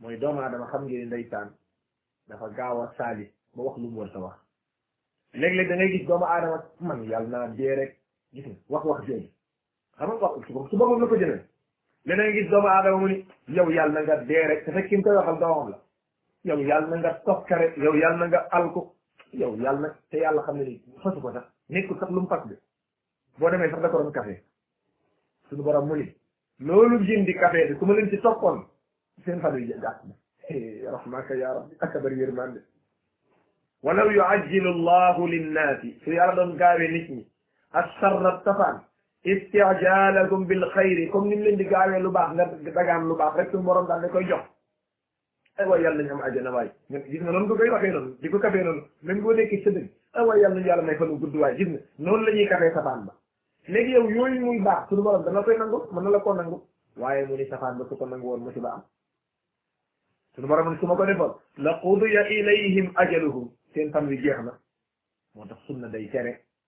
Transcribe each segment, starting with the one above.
mooy doomu aadama xam ngeen ndeysaan dafa gaaw a saali ba wax lu mu war sa wax léeg-léeg da ngay gis doomu aadama man yàlla naa dee rek gis nga wax wax jooju xam nga wax su su boppam la ko jëlee leneen gis doomu aadama mu ni yow yàlla na nga dee rek te fekk ki mu koy waxal doomam la yow yàlla na nga tokkare yow yàlla na nga alku yow yàlla na te yàlla xam ne ni fasu ko sax nekkul sax lu mu fas bi boo demee sax da ko doon café suñu borom mu ni loolu ngeen di café de su ma leen ci toppoon seen fan yu gàtt na rahmaka ya rabbi aka bari yërmande walaw yuajjilu llahu linnaasi su yàlla doon gaawee nit ñi asharra safaan istijalahum bil xayri comme ni mu leen di gaawee lu baax nga dagaan lu baax rek suñu borom daal da koy jox ay waay yàlla nañu am àjjana waay nga gis nga noonu nga koy waxee noonu di ko kafee noonu même boo nekkee sa dëgg ay waay yàlla nañu yàlla may fanu gudd waay gis nga noonu la ñuy kafee safaan ba léegi yow yooyu muy baax suñu borom dana koy nangu mën na la koo nangu waaye mu ni safaan ba su ko nangu woon musiba am suñu borom ni su ma ko defoon la qudiya ilayhim ajaluhum seen fan wi jeex na moo tax sunna day tere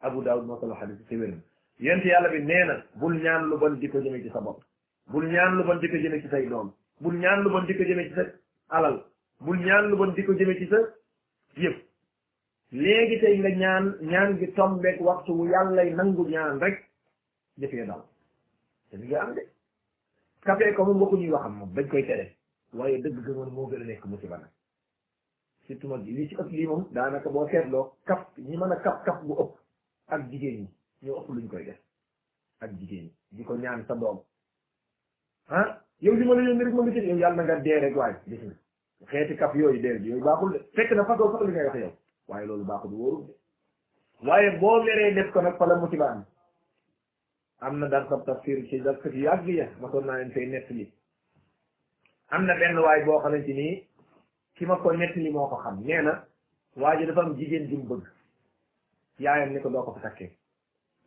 abu daawud moo solo xadis te wér na yonent yàlla bi nee na bul ñaan lu bon di ko jëme ci sa bopp bul ñaan lu bon di ko jëme ci say doom bul ñaan lu bon di ko jëme ci sa alal bul ñaan lu bon di ko jëme ci sa yëpp léegi tey nga ñaan ñaan gi tombeek waxtu wu yàllay nangu ñaan rek jëfee dal te li nga am de café ko moom waxu ñuy waxam moom dañ koy tere waaye dëgg gëmoon moo gën a nekk musiba nag surtout mag yi li ci ëpp lii moom daanaka boo seetloo kap ñi mën a kap kap bu ëpp ak jigéen ñi ñoo ëpp luñ koy def ak jigéen ñi di ko ñaan sa doom ah yow li ma la yónni rek ma nga ci yow yàlla na nga dee rek waaye gis nga xeeti kap yooyu deel bi yooyu baaxul de fekk na fasoo sax li ngay wax yow waaye loolu baaxul wóorul de waaye boo meree def ko nag fa la musiba am am na dar sab tafsir ci dar sab yàgg ya masoon naa leen fay nettali am na benn waay boo xamante ni ki ma ko nettali moo ko xam nee na waa ji dafa am jigéen ju mu bëgg yaayam ni ko doo ko fi takkee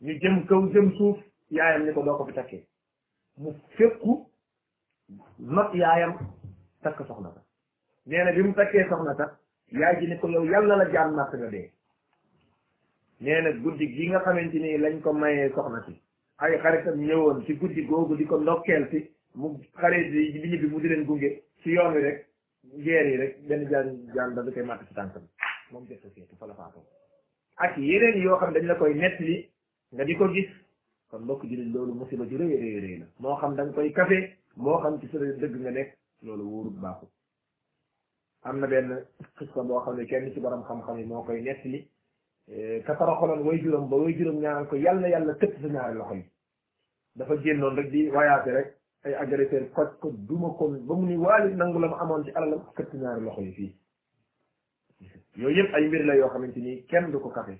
ñu jëm kaw jëm suuf yaayam ni ko doo ko fi takkee mu fekku not yaayam takk soxna sax nee na bi mu takkee soxna sax yaay ji ne ko yow yàlla la jaan màtt nga dee nee na guddi gi nga xamante ni lañ ko mayee soxna si ay xaritam ñëwoon ci guddi googu di ko ndokkeel si mu xarit yi di ñibbi mu di leen gunge ci yoon wi rek jeer yi rek benn jaan jaan da du koy màtt ci tànkam moom jot a seetu fa la faatoo ak yeneen yoo xam dañ la koy nettali nga di ko gis kon mbokk jullit loolu musiba ju rëy rëy rëy la moo xam da nga koy kafe moo xam ci sa dëgg nga nekk loolu wóorut baaxut am na benn xissa boo xam ne kenn ci borom xam-xam yi moo koy nettali ka toroxaloon way juróom ba way juróom ñaanal ko yàlla yàlla tëpp sa ñaari loxo yi dafa génnoon rek di wayaate rek ay agresseur koj ko duma ko ba mu ni waali nangu la mu amoon ci alalam këtt ñaari loxo yi fii yooyu yëpp ay mbir la yoo xamante ni kenn du ko kafe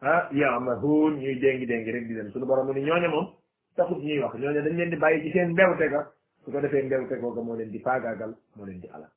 ah yaamahuun ñuy déngi déngi rek di dem suñu borom mu ni ñooña moom taxut ñuy wax ñooña dañ leen di bàyyi ci seen mbewte ga su ko defee mbewte googa moo leen di faagaagal moo leen di alal